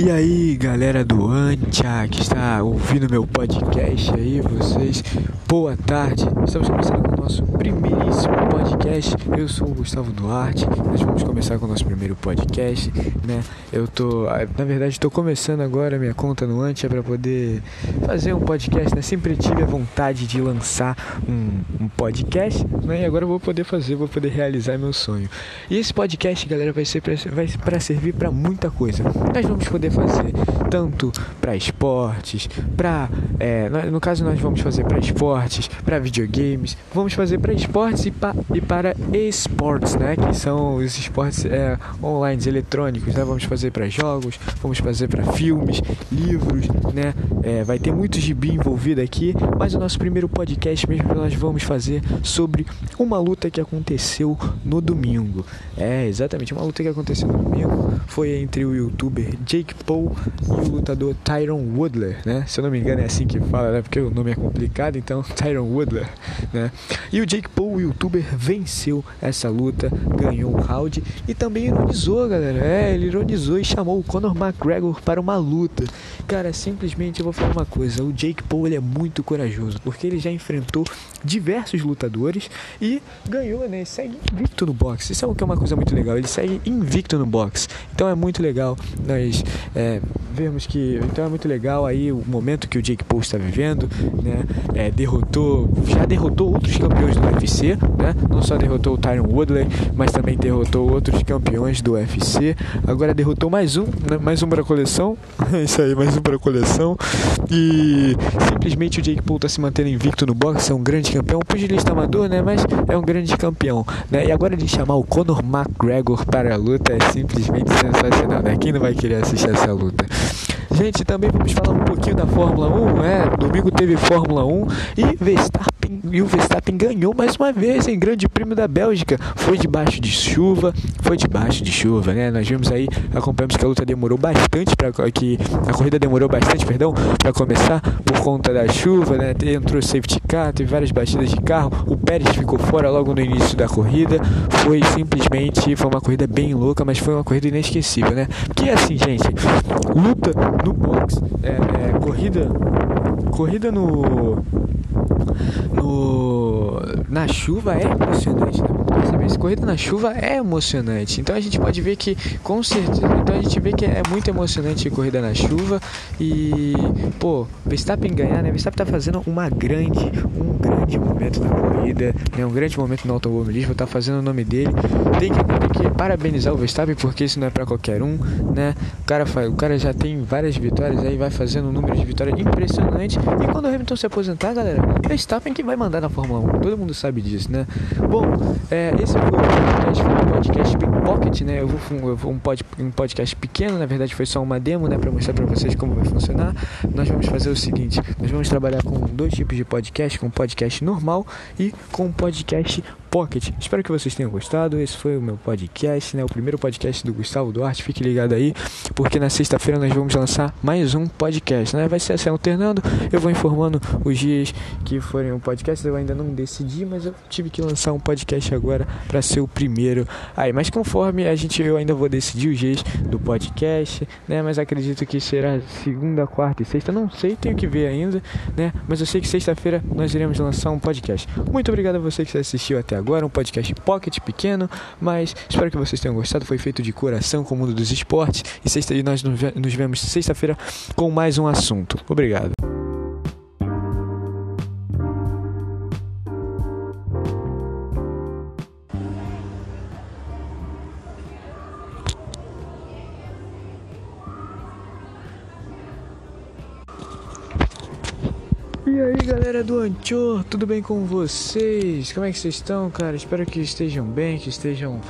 E aí, galera do Antia que está ouvindo meu podcast aí, vocês, boa tarde. Estamos começando com o nosso primeiríssimo podcast. Eu sou o Gustavo Duarte. Nós vamos começar com o nosso primeiro podcast, né? Eu tô, na verdade, estou começando agora minha conta no Antia para poder fazer um podcast, né? Sempre tive a vontade de lançar um, um podcast, né? E agora eu vou poder fazer, vou poder realizar meu sonho. E esse podcast, galera, vai ser para servir para muita coisa. Nós vamos poder poder fazer tanto para esportes, para é, no caso nós vamos fazer para esportes, para videogames, vamos fazer para esportes e, pa, e para esportes, né, que são os esportes é, online eletrônicos, né, vamos fazer para jogos, vamos fazer para filmes, livros, né, é, vai ter muito gibi envolvido aqui, mas o nosso primeiro podcast mesmo nós vamos fazer sobre uma luta que aconteceu no domingo. É exatamente uma luta que aconteceu no domingo foi entre o youtuber Jake Paul e o lutador Tyron Woodler, né? Se eu não me engano é assim que fala, né? Porque o nome é complicado, então Tyron Woodler, né? E o Jake Paul, o youtuber, venceu essa luta, ganhou um round e também ironizou, galera. É, ele ironizou e chamou o Conor McGregor para uma luta. Cara, simplesmente eu vou falar uma coisa, o Jake Paul ele é muito corajoso, porque ele já enfrentou diversos lutadores e ganhou, né? Segue invicto no boxe. Isso é uma coisa muito legal. Ele segue invicto no boxe. Então é muito legal nós é, vemos que então é muito legal aí o momento que o Jake Paul está vivendo, né? É, derrotou, já derrotou outros campeões do UFC, né? Não só derrotou o Tyron Woodley, mas também derrotou outros campeões do UFC. Agora derrotou mais um, né? mais um para a coleção. Isso aí, mais um para a coleção. E simplesmente o Jake Paul está se mantendo invicto no boxe, é um grande campeão, pugilista amador, né? Mas é um grande campeão, né? E agora de chamar o Conor McGregor para a luta é simplesmente sensacional, né? Quem não vai querer assistir essa luta? Gente, também vamos falar um pouquinho da Fórmula 1, é, domingo teve Fórmula 1 e Verstappen, e o Verstappen ganhou mais uma vez em Grande Prêmio da Bélgica. Foi debaixo de chuva, foi debaixo de chuva, né? Nós vimos aí, acompanhamos que a luta demorou bastante para que a corrida demorou bastante, perdão, para começar por conta da chuva, né? Entrou safety car, teve várias batidas de carro, o Pérez ficou fora logo no início da corrida. Foi simplesmente, foi uma corrida bem louca, mas foi uma corrida inesquecível, né? Porque assim, gente, luta no box, é, é, corrida, corrida no, no na chuva é emocionante, né? Essa corrida na chuva é emocionante. Então a gente pode ver que com certeza, então a gente vê que é muito emocionante corrida na chuva e pô, Verstappen ganhar, né? Verstappen tá fazendo uma grande, um grande momento na corrida, né? Um grande momento no automobilismo, tá fazendo o nome dele. Tem que, tem que parabenizar o Verstappen porque isso não é para qualquer um, né? O cara, o cara já tem várias vitórias aí, vai fazendo um número de vitórias impressionante. E quando o Hamilton se aposentar, galera, o Verstappen que vai mandar na Fórmula 1. Todo mundo sabe disso, né? Bom, é, esse foi o podcast, um podcast pocket, né? Eu vou, eu um, pod, um podcast pequeno, na verdade foi só uma demo, né? Para mostrar para vocês como vai funcionar. Nós vamos fazer o seguinte: nós vamos trabalhar com dois tipos de podcast, com podcast normal e com podcast Pocket. Espero que vocês tenham gostado. Esse foi o meu podcast, né? O primeiro podcast do Gustavo Duarte. Fique ligado aí, porque na sexta-feira nós vamos lançar mais um podcast, né? Vai ser assim alternando. Eu vou informando os dias que forem o podcast. Eu ainda não decidi, mas eu tive que lançar um podcast agora para ser o primeiro. Aí, mas conforme a gente eu ainda vou decidir os dias do podcast, né? Mas acredito que será segunda, quarta e sexta. Não sei, tenho que ver ainda, né? Mas eu sei que sexta-feira nós iremos lançar um podcast. Muito obrigado a você que assistiu até agora, um podcast pocket pequeno, mas espero que vocês tenham gostado. Foi feito de coração com o mundo dos esportes e, sexta, e nós nos vemos sexta-feira com mais um assunto. Obrigado. E aí galera do Anchor, tudo bem com vocês? Como é que vocês estão, cara? Espero que estejam bem, que estejam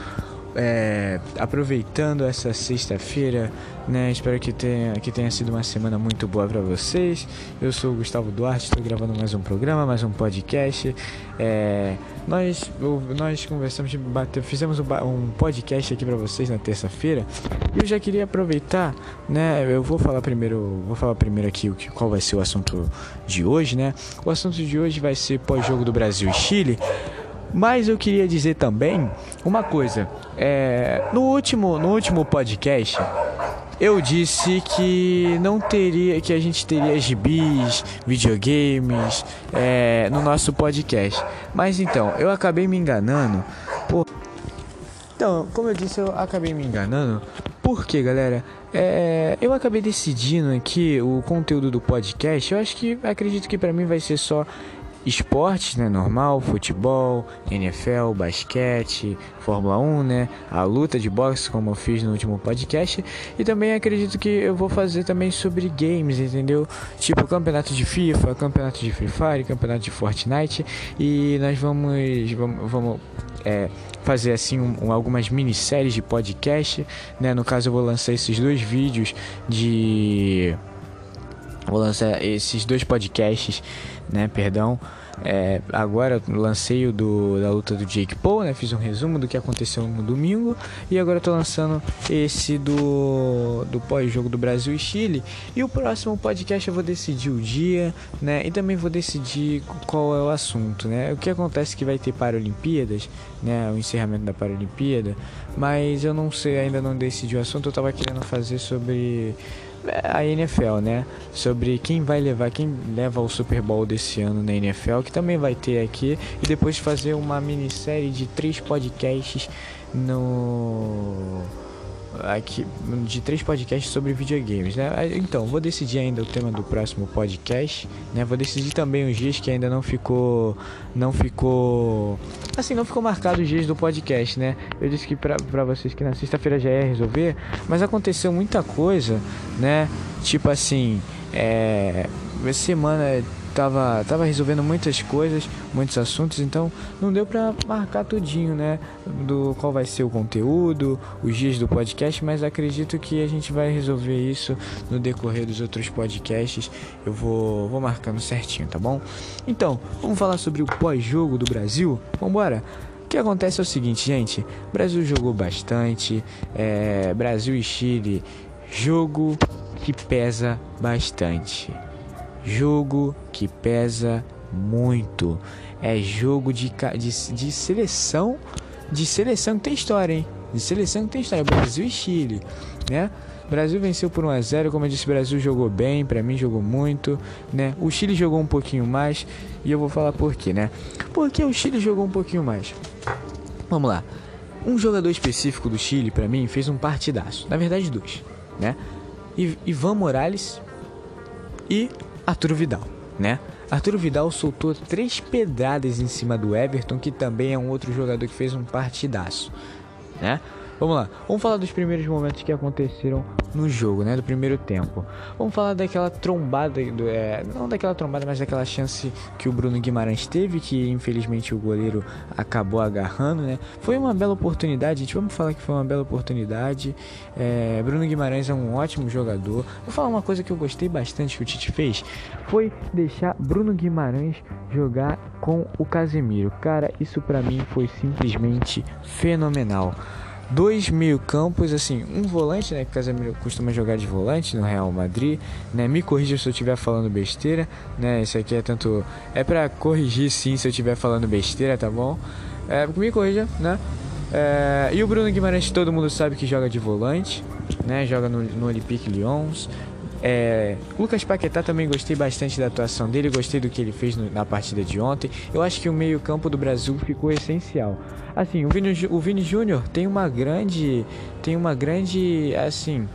é, aproveitando essa sexta-feira, né? Espero que tenha, que tenha sido uma semana muito boa para vocês. Eu sou o Gustavo Duarte, estou gravando mais um programa, mais um podcast. É, nós, nós conversamos, fizemos um podcast aqui para vocês na terça-feira. E eu já queria aproveitar, né? Eu vou falar primeiro, vou falar primeiro aqui o que, qual vai ser o assunto de hoje, né? O assunto de hoje vai ser pós-jogo do Brasil e Chile. Mas eu queria dizer também uma coisa. É, no, último, no último podcast, eu disse que não teria, que a gente teria gibis, videogames é, no nosso podcast. Mas então, eu acabei me enganando. Por... Então, como eu disse, eu acabei me enganando. Porque, galera, é, eu acabei decidindo aqui o conteúdo do podcast. Eu acho que acredito que para mim vai ser só esportes, né, normal, futebol, NFL, basquete, Fórmula 1, né, a luta de boxe, como eu fiz no último podcast, e também acredito que eu vou fazer também sobre games, entendeu? Tipo campeonato de FIFA, campeonato de Free Fire, campeonato de Fortnite, e nós vamos, vamos, vamos é, fazer assim um, algumas minisséries de podcast, né? No caso eu vou lançar esses dois vídeos de vou lançar esses dois podcasts, né? Perdão, é, agora lancei o do, da luta do Jake Paul, né? Fiz um resumo do que aconteceu no domingo. E agora estou lançando esse do, do pós-jogo do Brasil e Chile. E o próximo podcast eu vou decidir o dia, né? E também vou decidir qual é o assunto, né? O que acontece que vai ter Paralimpíadas, né? O encerramento da Paralimpíada. Mas eu não sei, ainda não decidi o assunto. Eu estava querendo fazer sobre a NFL, né? Sobre quem vai levar, quem leva o Super Bowl desse ano na NFL, que também vai ter aqui, e depois fazer uma minissérie de três podcasts no aqui de três podcasts sobre videogames, né? Então, vou decidir ainda o tema do próximo podcast, né? Vou decidir também os dias que ainda não ficou não ficou assim, não ficou marcado os dias do podcast, né? Eu disse que pra vocês que na sexta-feira já ia resolver, mas aconteceu muita coisa, né? Tipo assim, é semana tava, tava resolvendo muitas coisas, muitos assuntos, então não deu para marcar tudinho, né? Do qual vai ser o conteúdo, os dias do podcast, mas acredito que a gente vai resolver isso no decorrer dos outros podcasts. Eu vou, vou marcando certinho, tá bom? Então, vamos falar sobre o pós-jogo do Brasil? Vambora! O que acontece é o seguinte, gente. Brasil jogou bastante. É, Brasil e Chile, jogo que pesa bastante. Jogo que pesa muito. É jogo de, de, de seleção. De seleção que tem história, hein? De seleção que tem história. Brasil e Chile, né? Brasil venceu por 1 a 0, como eu disse, o Brasil jogou bem, para mim jogou muito, né? O Chile jogou um pouquinho mais e eu vou falar por quê, né? Porque o Chile jogou um pouquinho mais. Vamos lá. Um jogador específico do Chile para mim fez um partidaço. Na verdade, dois, né? Ivan Morales e Arturo Vidal, né? Arturo Vidal soltou três pedradas em cima do Everton, que também é um outro jogador que fez um partidaço, né? Vamos lá, vamos falar dos primeiros momentos que aconteceram no jogo, né? Do primeiro tempo. Vamos falar daquela trombada, do, é, não daquela trombada, mas daquela chance que o Bruno Guimarães teve, que infelizmente o goleiro acabou agarrando, né? Foi uma bela oportunidade, gente. Vamos falar que foi uma bela oportunidade. É, Bruno Guimarães é um ótimo jogador. Vou falar uma coisa que eu gostei bastante que o Tite fez, foi deixar Bruno Guimarães jogar com o Casemiro. Cara, isso para mim foi simplesmente fenomenal dois meio campos, assim, um volante, né, que o Casemiro costuma jogar de volante no Real Madrid, né, me corrija se eu estiver falando besteira, né, isso aqui é tanto, é para corrigir sim se eu estiver falando besteira, tá bom? É, me corrija, né, é, e o Bruno Guimarães todo mundo sabe que joga de volante, né, joga no, no Olympique Lyons, é, Lucas Paquetá também gostei bastante da atuação dele, gostei do que ele fez no, na partida de ontem. Eu acho que o meio-campo do Brasil ficou essencial. Assim, o Vini, o Vini Júnior tem uma grande. Tem uma grande. Assim.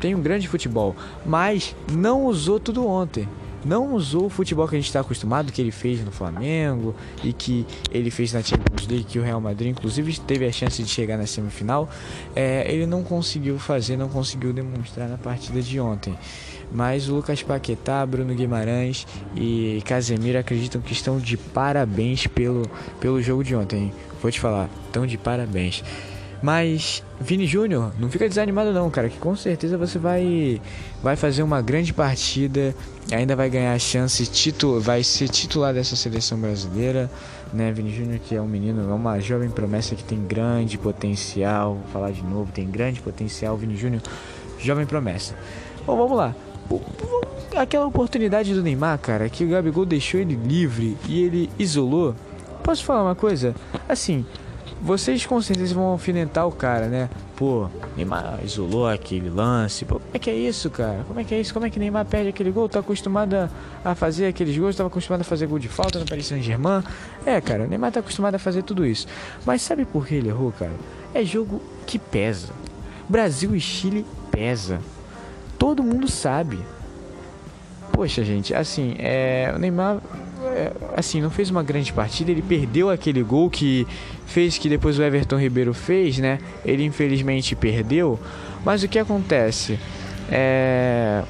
Tem um grande futebol. Mas não usou tudo ontem não usou o futebol que a gente está acostumado, que ele fez no Flamengo e que ele fez na Champions League, que o Real Madrid inclusive teve a chance de chegar na semifinal, é, ele não conseguiu fazer, não conseguiu demonstrar na partida de ontem. Mas o Lucas Paquetá, Bruno Guimarães e Casemiro acreditam que estão de parabéns pelo, pelo jogo de ontem. Vou te falar, estão de parabéns. Mas Vini Júnior, não fica desanimado não, cara, que com certeza você vai vai fazer uma grande partida, ainda vai ganhar a chance, titu, vai ser titular dessa seleção brasileira, né? Vini Júnior que é um menino, é uma jovem promessa que tem grande potencial, vou falar de novo, tem grande potencial, Vini Júnior, jovem promessa. Bom, vamos lá. Aquela oportunidade do Neymar, cara, que o Gabigol deixou ele livre e ele isolou. Posso falar uma coisa? Assim, vocês com certeza vão alfinetar o cara, né? pô, Neymar isolou aquele lance. Pô, como é que é isso, cara? Como é que é isso? Como é que Neymar perde aquele gol? Tá acostumado a fazer aqueles gols, tava acostumado a fazer gol de falta no Paris Saint-Germain. É, cara, o Neymar tá acostumado a fazer tudo isso. Mas sabe por que ele errou, cara? É jogo que pesa. Brasil e Chile pesa. Todo mundo sabe. Poxa, gente, assim, é, o Neymar assim, não fez uma grande partida, ele perdeu aquele gol que fez que depois o Everton Ribeiro fez, né? Ele infelizmente perdeu, mas o que acontece? É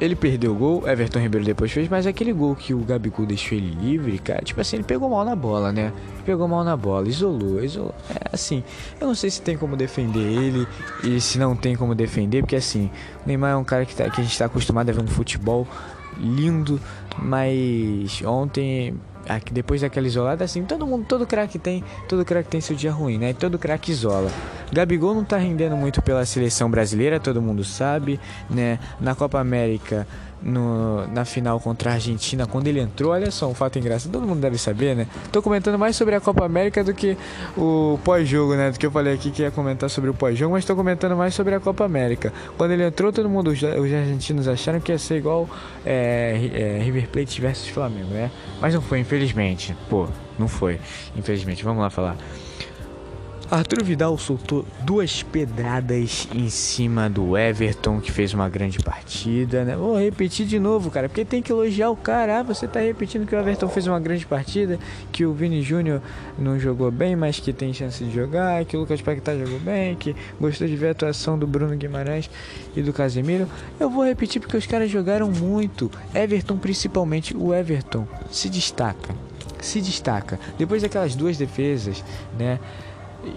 ele perdeu o gol, Everton Ribeiro depois fez, mas aquele gol que o Gabigol deixou ele livre, cara, tipo assim, ele pegou mal na bola, né? Pegou mal na bola, isolou, isolou. É assim, eu não sei se tem como defender ele e se não tem como defender, porque assim, o Neymar é um cara que, tá, que a gente está acostumado a ver um futebol lindo, mas ontem aqui depois daquela isolada assim, todo mundo, todo craque tem, todo craque tem seu dia ruim, né? Todo craque isola. Gabigol não tá rendendo muito pela seleção brasileira, todo mundo sabe, né? Na Copa América no, na final contra a Argentina, quando ele entrou, olha só, um fato engraçado, todo mundo deve saber, né? Tô comentando mais sobre a Copa América do que o pós-jogo, né? Do que eu falei aqui que ia comentar sobre o pós-jogo, mas tô comentando mais sobre a Copa América. Quando ele entrou, todo mundo, os, os argentinos acharam que ia ser igual é, é, River Plate versus Flamengo, né? Mas não foi, infelizmente. Pô, não foi, infelizmente. Vamos lá falar. Arthur Vidal soltou duas pedradas em cima do Everton, que fez uma grande partida, né? Vou repetir de novo, cara, porque tem que elogiar o cara. Ah, você tá repetindo que o Everton fez uma grande partida, que o Vini Júnior não jogou bem, mas que tem chance de jogar, que o Lucas Paquetá jogou bem, que gostou de ver a atuação do Bruno Guimarães e do Casemiro. Eu vou repetir porque os caras jogaram muito. Everton, principalmente, o Everton se destaca. Se destaca. Depois daquelas duas defesas, né?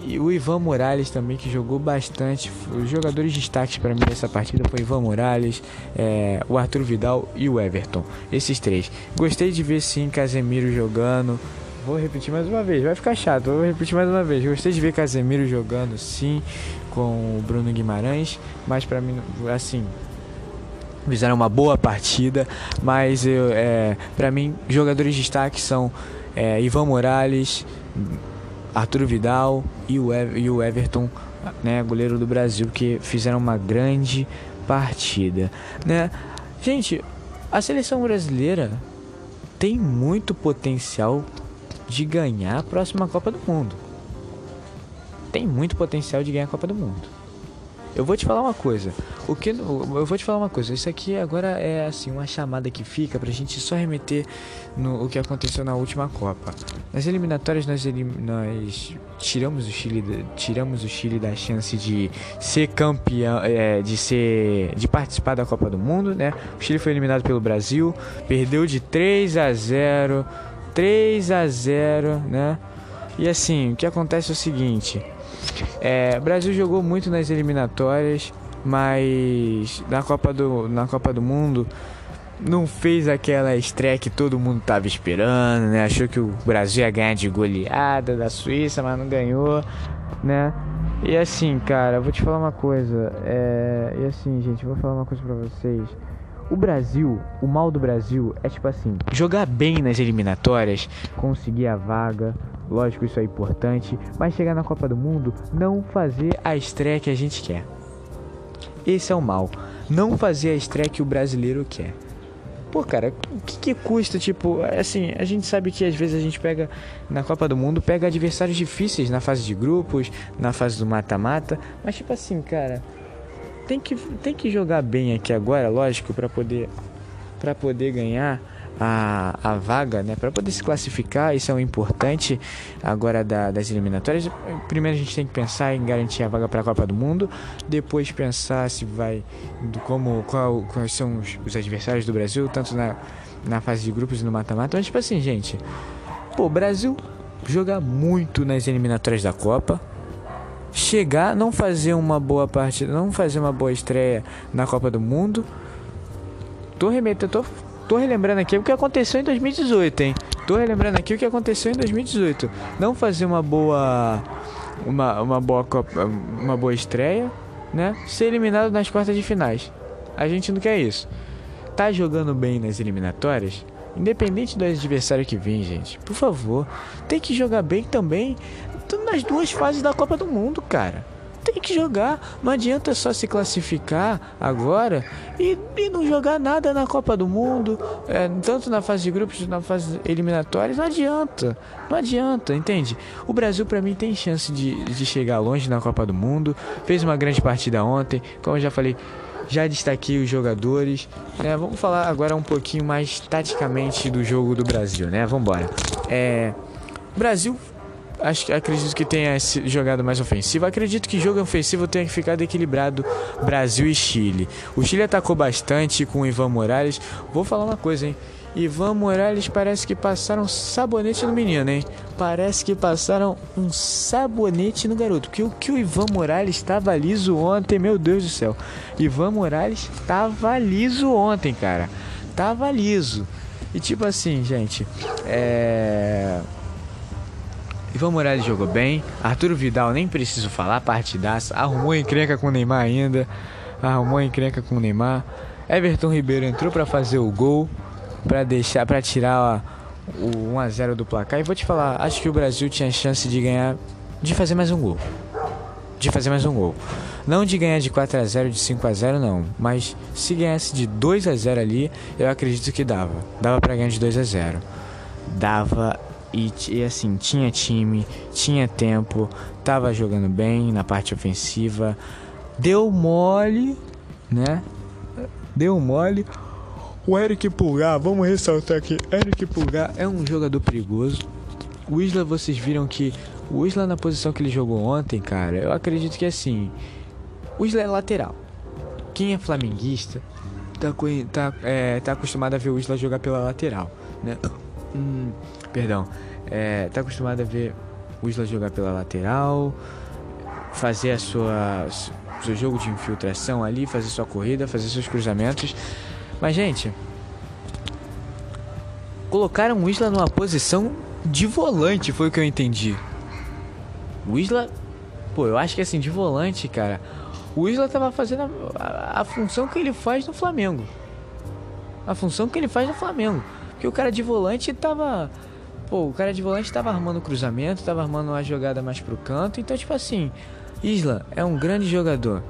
E o Ivan Morales também, que jogou bastante. Os jogadores destaques para mim nessa partida foi Ivan Morales, é, o Arthur Vidal e o Everton. Esses três. Gostei de ver sim Casemiro jogando. Vou repetir mais uma vez, vai ficar chato, vou repetir mais uma vez. Gostei de ver Casemiro jogando sim com o Bruno Guimarães, mas para mim, assim, fizeram uma boa partida, mas eu, é, para mim, jogadores de destaque são é, Ivan Morales, Arthur Vidal e o, Everton, né, goleiro do Brasil, que fizeram uma grande partida, né? Gente, a seleção brasileira tem muito potencial de ganhar a próxima Copa do Mundo. Tem muito potencial de ganhar a Copa do Mundo. Eu vou te falar uma coisa. O que eu vou te falar uma coisa. Isso aqui agora é assim uma chamada que fica pra gente só remeter no o que aconteceu na última Copa. Nas eliminatórias nós, elim, nós tiramos o Chile tiramos o Chile da chance de ser campeão, é, de ser de participar da Copa do Mundo, né? O Chile foi eliminado pelo Brasil, perdeu de 3 a 0, 3 a 0, né? E assim, o que acontece é o seguinte, é, o Brasil jogou muito nas eliminatórias, mas na Copa do, na Copa do Mundo não fez aquela estreia que todo mundo tava esperando, né? Achou que o Brasil ia ganhar de goleada da Suíça, mas não ganhou, né? E assim, cara, vou te falar uma coisa. É... E assim, gente, vou falar uma coisa pra vocês. O Brasil, o mal do Brasil é tipo assim: jogar bem nas eliminatórias, conseguir a vaga, lógico, isso é importante, mas chegar na Copa do Mundo, não fazer a estreia que a gente quer. Esse é o mal. Não fazer a estreia que o brasileiro quer. Pô, cara, o que, que, custa? Tipo, assim, a gente sabe que às vezes a gente pega na Copa do Mundo, pega adversários difíceis na fase de grupos, na fase do mata-mata, mas tipo assim, cara, tem que, tem que jogar bem aqui agora, lógico, para poder para poder ganhar a, a vaga, né? Para poder se classificar, isso é o importante agora da, das eliminatórias. Primeiro a gente tem que pensar em garantir a vaga para a Copa do Mundo, depois pensar se vai do como qual, quais são os, os adversários do Brasil, tanto na, na fase de grupos e no mata-mata. Mas tipo assim, gente, pô, o Brasil joga muito nas eliminatórias da Copa chegar, não fazer uma boa partida, não fazer uma boa estreia na Copa do Mundo. Tô remetendo, tô, tô relembrando aqui o que aconteceu em 2018, hein? Tô relembrando aqui o que aconteceu em 2018. Não fazer uma boa uma, uma boa Copa, uma boa estreia, né? Ser eliminado nas quartas de finais. A gente não quer isso. Tá jogando bem nas eliminatórias? Independente do adversário que vem, gente, por favor, tem que jogar bem também nas duas fases da Copa do Mundo, cara tem que jogar. Não adianta só se classificar agora e, e não jogar nada na Copa do Mundo, é, tanto na fase de grupos, na fase eliminatórias. Não adianta, não adianta, entende? O Brasil, para mim, tem chance de, de chegar longe na Copa do Mundo. Fez uma grande partida ontem, como eu já falei. Já destaquei os jogadores. Né? Vamos falar agora um pouquinho mais taticamente do jogo do Brasil, né? Vamos embora. É, Brasil acho, acredito que tenha jogado mais ofensivo. Acredito que jogo ofensivo tenha ficado equilibrado Brasil e Chile. O Chile atacou bastante com o Ivan Morales. Vou falar uma coisa, hein? Ivan Morales parece que passaram sabonete no menino, hein? Parece que passaram um sabonete no garoto. Porque o que o Ivan Morales estava liso ontem, meu Deus do céu. Ivan Morales estava liso ontem, cara. Tava liso. E tipo assim, gente, é Ivan Morales jogou bem. Arturo Vidal, nem preciso falar, partidaça. Arrumou encrenca com o Neymar ainda. Arrumou encrenca com o Neymar. Everton Ribeiro entrou para fazer o gol, para deixar, para tirar ó, o 1 a 0 do placar. E vou te falar, acho que o Brasil tinha chance de ganhar, de fazer mais um gol. De fazer mais um gol. Não de ganhar de 4 a 0, de 5 a 0 não, mas se ganhasse de 2 a 0 ali, eu acredito que dava. Dava para ganhar de 2 a 0. Dava e, e, assim, tinha time, tinha tempo, tava jogando bem na parte ofensiva. Deu mole, né? Deu mole. O Eric Pulgar, vamos ressaltar aqui, Eric Pulgar é um jogador perigoso. O Isla, vocês viram que o Isla na posição que ele jogou ontem, cara, eu acredito que assim, o Isla é lateral. Quem é flamenguista tá, tá, é, tá acostumado a ver o Isla jogar pela lateral, né? Hum, perdão, é, tá acostumado a ver o Isla jogar pela lateral, fazer a sua seu jogo de infiltração ali, fazer sua corrida, fazer seus cruzamentos. Mas gente, colocaram o Isla numa posição de volante, foi o que eu entendi. O Isla, pô, eu acho que assim de volante, cara, o Isla tava fazendo a, a, a função que ele faz no Flamengo. A função que ele faz no Flamengo. Porque o cara de volante tava Pô, o cara de volante tava armando cruzamento, tava armando uma jogada mais pro canto. Então, tipo assim, Isla é um grande jogador.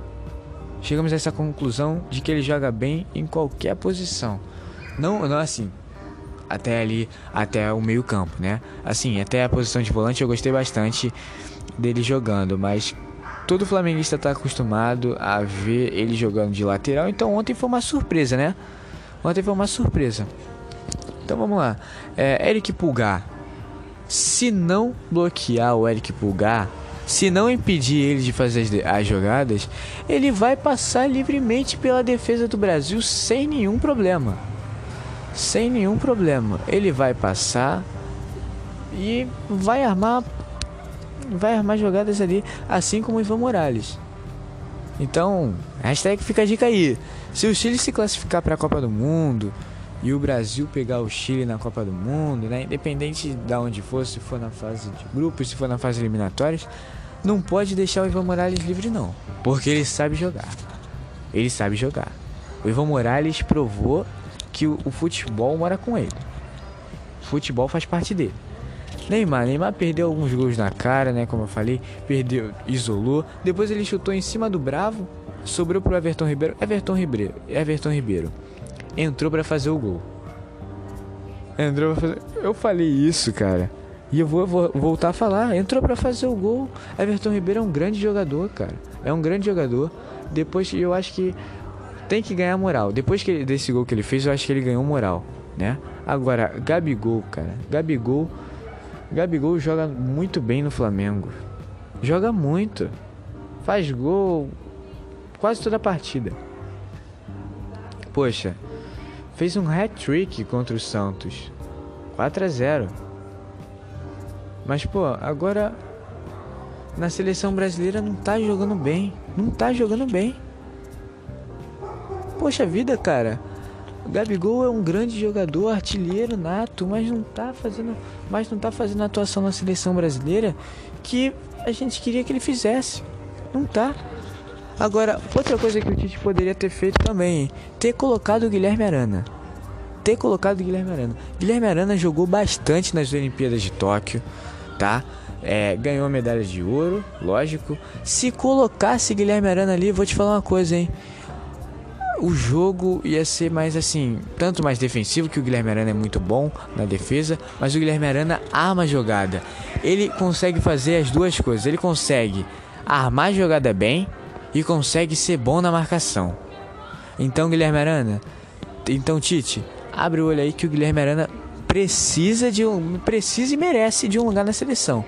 Chegamos a essa conclusão de que ele joga bem em qualquer posição. Não, não assim, até ali, até o meio-campo, né? Assim, até a posição de volante eu gostei bastante dele jogando, mas todo flamenguista tá acostumado a ver ele jogando de lateral, então ontem foi uma surpresa, né? Ontem foi uma surpresa. Então vamos lá. É, Eric Pulgar. Se não bloquear o Eric Pulgar, se não impedir ele de fazer as, as, jogadas, ele vai passar livremente pela defesa do Brasil sem nenhum problema. Sem nenhum problema. Ele vai passar e vai armar vai armar jogadas ali, assim como o Ivan Morales. Então, hashtag fica a dica aí. Se o Chile se classificar para a Copa do Mundo, e o Brasil pegar o Chile na Copa do Mundo, né? Independente de onde for, se for na fase de grupos, se for na fase eliminatórias, não pode deixar o Ivan Morales livre não, porque ele sabe jogar. Ele sabe jogar. O Ivan Morales provou que o, o futebol mora com ele. O futebol faz parte dele. Neymar, Neymar perdeu alguns gols na cara, né? Como eu falei, perdeu, isolou. Depois ele chutou em cima do Bravo, sobrou pro Everton Ribeiro. Everton Ribeiro, Everton Ribeiro entrou para fazer o gol. Entrou pra fazer. Eu falei isso, cara. E eu vou, vou voltar a falar. Entrou para fazer o gol. Everton Ribeiro é um grande jogador, cara. É um grande jogador. Depois eu acho que tem que ganhar moral. Depois que ele, desse gol que ele fez, eu acho que ele ganhou moral, né? Agora, Gabigol, cara. Gabigol. Gabigol joga muito bem no Flamengo. Joga muito. Faz gol quase toda a partida. Poxa, fez um hat-trick contra o Santos. 4 a 0. Mas pô, agora na seleção brasileira não tá jogando bem, não tá jogando bem. Poxa vida, cara. O Gabigol é um grande jogador, artilheiro nato, mas não tá fazendo, mas não tá fazendo atuação na seleção brasileira que a gente queria que ele fizesse. Não tá. Agora, outra coisa que o Tite poderia ter feito também, ter colocado o Guilherme Arana. Ter colocado o Guilherme Arana. Guilherme Arana jogou bastante nas Olimpíadas de Tóquio. tá? É, ganhou medalha de ouro, lógico. Se colocasse Guilherme Arana ali, vou te falar uma coisa, hein? O jogo ia ser mais assim, tanto mais defensivo, que o Guilherme Arana é muito bom na defesa, mas o Guilherme Arana arma a jogada. Ele consegue fazer as duas coisas. Ele consegue armar a jogada bem e consegue ser bom na marcação. Então, Guilherme Arana, então Tite, abre o olho aí que o Guilherme Arana precisa de um precisa e merece de um lugar na seleção.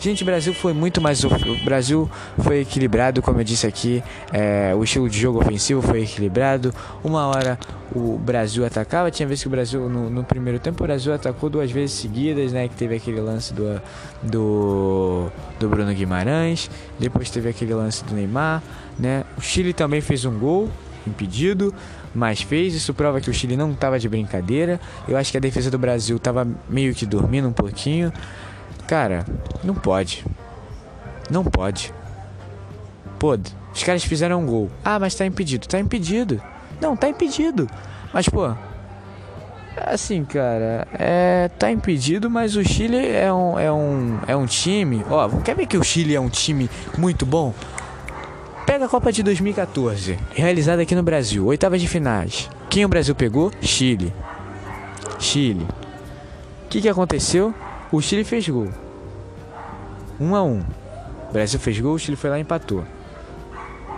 Gente, o Brasil foi muito mais. O Brasil foi equilibrado, como eu disse aqui. É, o estilo de jogo ofensivo foi equilibrado. Uma hora o Brasil atacava. Tinha vezes que o Brasil, no, no, primeiro tempo, o Brasil atacou duas vezes seguidas, né? Que teve aquele lance do, do, do Bruno Guimarães. Depois teve aquele lance do Neymar, né? O Chile também fez um gol impedido, mas fez. Isso prova que o Chile não estava de brincadeira. Eu acho que a defesa do Brasil estava meio que dormindo um pouquinho. Cara, não pode. Não pode. Pô, os caras fizeram um gol. Ah, mas tá impedido. Tá impedido. Não, tá impedido. Mas, pô. Assim, cara, é, tá impedido, mas o Chile é um, é um, é um time. Ó, quer ver que o Chile é um time muito bom? Pega a Copa de 2014, realizada aqui no Brasil, oitavas de finais. Quem o Brasil pegou? Chile. Chile. O que, que aconteceu? O Chile fez gol. 1 um a 1 um. O Brasil fez gol, o Chile foi lá e empatou.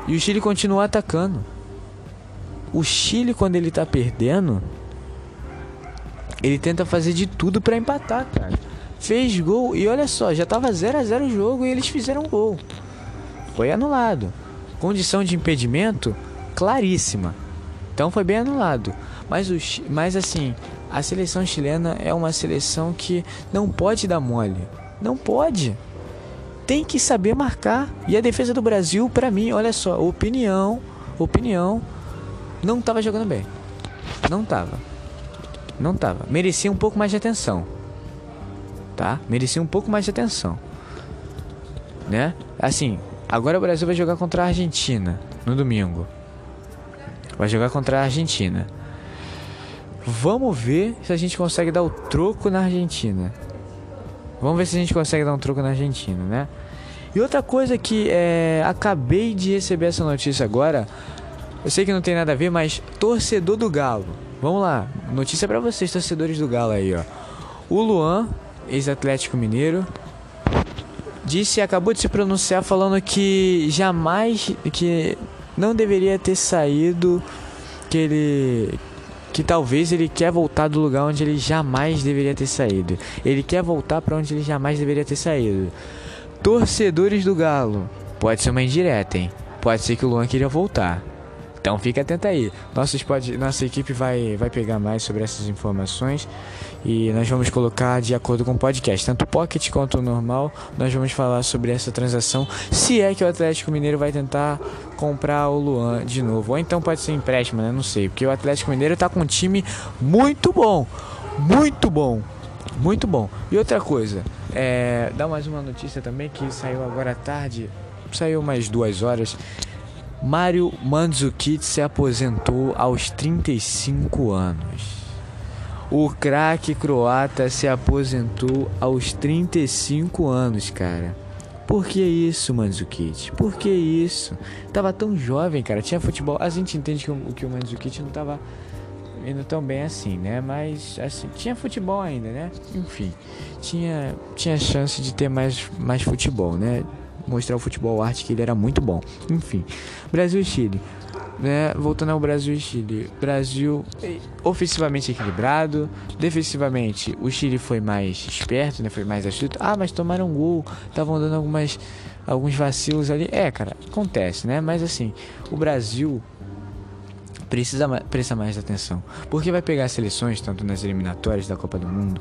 E o Chile continuou atacando. O Chile, quando ele tá perdendo, ele tenta fazer de tudo para empatar, cara. Fez gol e olha só, já tava 0 a 0 o jogo e eles fizeram gol. Foi anulado. Condição de impedimento claríssima. Então foi bem anulado. Mas, o, mas assim, a seleção chilena é uma seleção que não pode dar mole. Não pode. Tem que saber marcar. E a defesa do Brasil, para mim, olha só, opinião, opinião, não estava jogando bem. Não estava. Não estava. Merecia um pouco mais de atenção. Tá? Merecia um pouco mais de atenção. Né? Assim, agora o Brasil vai jogar contra a Argentina no domingo. Vai jogar contra a Argentina. Vamos ver se a gente consegue dar o troco na Argentina. Vamos ver se a gente consegue dar um troco na Argentina, né? E outra coisa que é, acabei de receber essa notícia agora. Eu sei que não tem nada a ver, mas torcedor do Galo. Vamos lá, notícia para vocês, torcedores do Galo aí, ó. O Luan, ex-Atlético Mineiro, disse acabou de se pronunciar falando que jamais que não deveria ter saído que ele que talvez ele quer voltar do lugar onde ele jamais deveria ter saído. Ele quer voltar para onde ele jamais deveria ter saído. Torcedores do Galo, pode ser uma indireta, hein? Pode ser que o Luan queria voltar. Então fica atento aí. Nossa, equipe vai, vai pegar mais sobre essas informações e nós vamos colocar de acordo com o podcast, tanto o Pocket quanto o normal. Nós vamos falar sobre essa transação, se é que o Atlético Mineiro vai tentar comprar o Luan de novo, ou então pode ser empréstimo, né? Não sei, porque o Atlético Mineiro tá com um time muito bom, muito bom. Muito bom. E outra coisa, é, dá mais uma notícia também que saiu agora à tarde, saiu mais duas horas. Mário Mandzukic se aposentou aos 35 anos. O craque croata se aposentou aos 35 anos, cara. Por que isso, Mandzukic? Por que isso? Tava tão jovem, cara. Tinha futebol. A gente entende que o, que o Mandzukic não tava indo tão bem assim, né? Mas assim, tinha futebol ainda, né? Enfim, tinha tinha chance de ter mais mais futebol, né? Mostrar o futebol arte que ele era muito bom. Enfim, Brasil e Chile. Né? Voltando ao Brasil e Chile. Brasil ofensivamente equilibrado, defensivamente o Chile foi mais esperto, né? Foi mais astuto. Ah, mas tomaram um gol, estavam dando algumas alguns vacilos ali. É, cara, acontece, né? Mas assim, o Brasil precisa prestar mais atenção, porque vai pegar seleções tanto nas eliminatórias da Copa do Mundo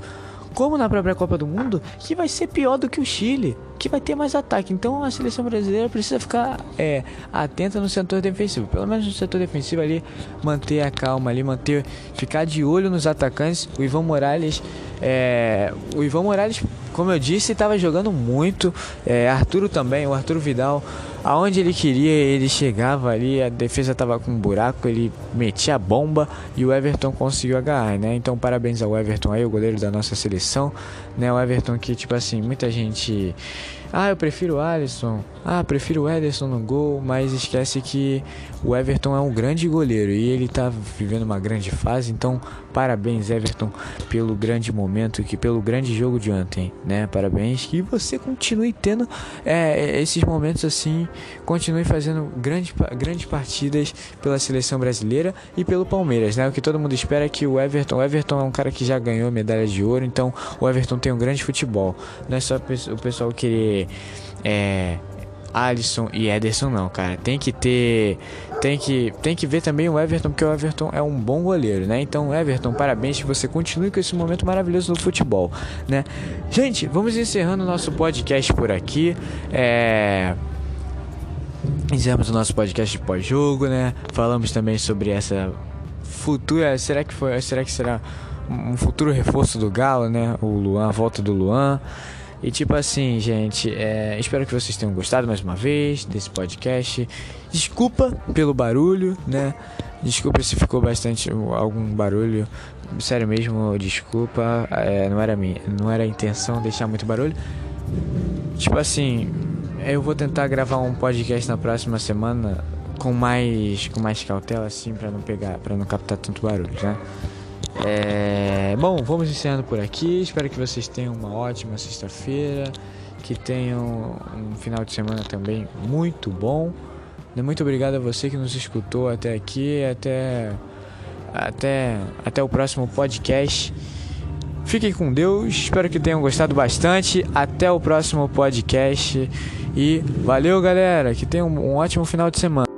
como na própria Copa do Mundo, que vai ser pior do que o Chile, que vai ter mais ataque. Então a seleção brasileira precisa ficar é, atenta no setor defensivo, pelo menos no setor defensivo ali, manter a calma ali, manter, ficar de olho nos atacantes. O Ivan Morales, é, o Ivan Morales, como eu disse, estava jogando muito. É, Arturo também, o Arturo Vidal aonde ele queria, ele chegava ali, a defesa tava com um buraco, ele metia a bomba e o Everton conseguiu agarrar, né? Então parabéns ao Everton aí, o goleiro da nossa seleção, né? O Everton que tipo assim, muita gente ah, eu prefiro o Alisson. Ah, prefiro o Ederson no gol, mas esquece que o Everton é um grande goleiro e ele tá vivendo uma grande fase, então parabéns Everton pelo grande momento que pelo grande jogo de ontem, né? Parabéns que você continue tendo é, esses momentos assim, continue fazendo grandes grandes partidas pela seleção brasileira e pelo Palmeiras, né? O que todo mundo espera é que o Everton, o Everton é um cara que já ganhou medalha de ouro, então o Everton tem um grande futebol. Não é só o pessoal querer é, Alisson e Ederson não, cara. Tem que ter, tem que, tem que ver também o Everton, porque o Everton é um bom goleiro, né? Então, Everton, parabéns que você continue com esse momento maravilhoso no futebol, né? Gente, vamos encerrando o nosso podcast por aqui. É... Encerramos o nosso podcast pós-jogo, né? Falamos também sobre essa futura, será que foi, será que será um futuro reforço do Galo, né? O Luan, a volta do Luan. E tipo assim, gente, é, espero que vocês tenham gostado mais uma vez desse podcast. Desculpa pelo barulho, né? Desculpa se ficou bastante algum barulho. Sério mesmo, desculpa. É, não era minha, não era a intenção deixar muito barulho. Tipo assim, eu vou tentar gravar um podcast na próxima semana com mais com mais cautela assim para não pegar, para não captar tanto barulho, né? É, bom, vamos encerrando por aqui. Espero que vocês tenham uma ótima sexta-feira, que tenham um final de semana também muito bom. Muito obrigado a você que nos escutou até aqui, até até até o próximo podcast. Fiquem com Deus, espero que tenham gostado bastante. Até o próximo podcast e valeu, galera. Que tenham um ótimo final de semana.